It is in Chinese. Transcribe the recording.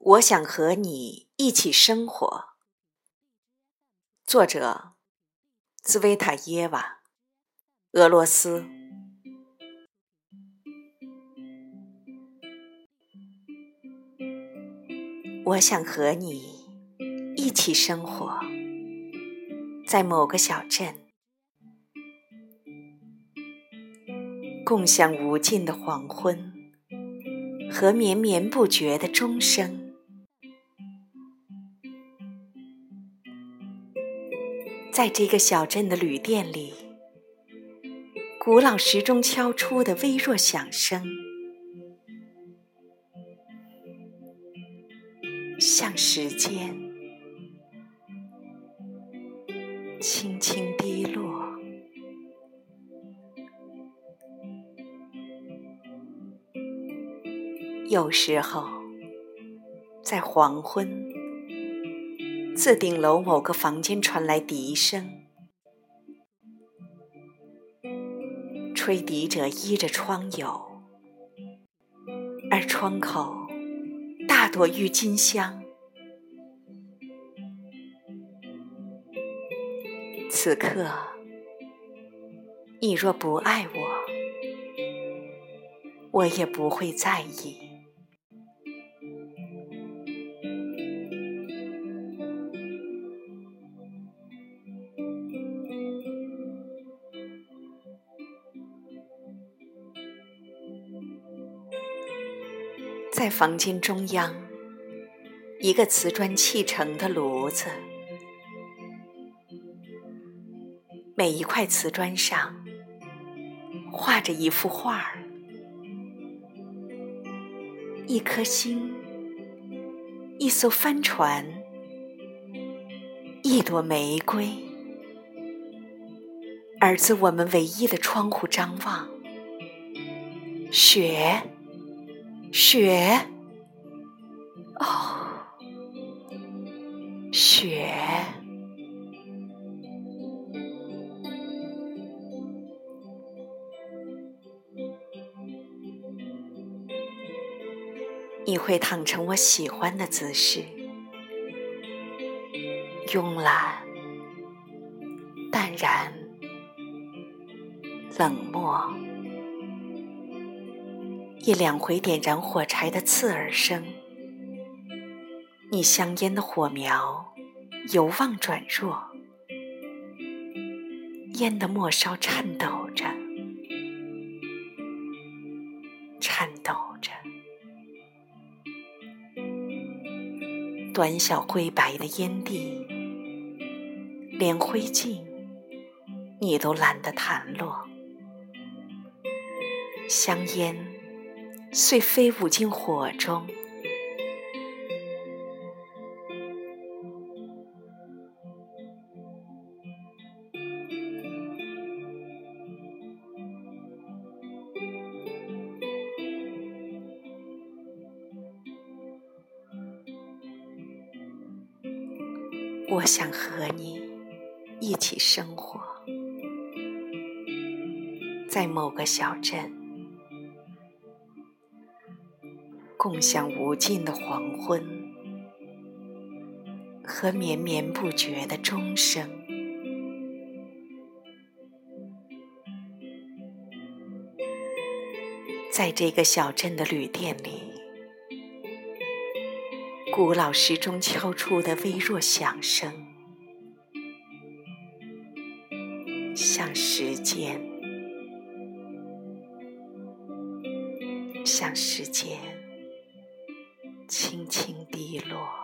我想和你一起生活。作者：兹维塔耶娃，俄罗斯。我想和你一起生活在某个小镇，共享无尽的黄昏和绵绵不绝的钟声。在这个小镇的旅店里，古老时钟敲出的微弱响声，像时间轻轻滴落。有时候，在黄昏。自顶楼某个房间传来笛声，吹笛者依着窗牖，而窗口大朵郁金香。此刻，你若不爱我，我也不会在意。在房间中央，一个瓷砖砌成的炉子，每一块瓷砖上画着一幅画儿，一颗星，一艘帆船，一朵玫瑰。儿子我们唯一的窗户张望，雪。雪，哦，雪，你会躺成我喜欢的姿势，慵懒、淡然、冷漠。一两回点燃火柴的刺耳声，你香烟的火苗由旺转弱，烟的末梢颤抖着，颤抖着，短小灰白的烟蒂，连灰烬你都懒得弹落，香烟。遂飞舞进火中。我想和你一起生活在某个小镇。共享无尽的黄昏和绵绵不绝的钟声，在这个小镇的旅店里，古老时钟敲出的微弱响声，像时间，像时间。轻轻滴落。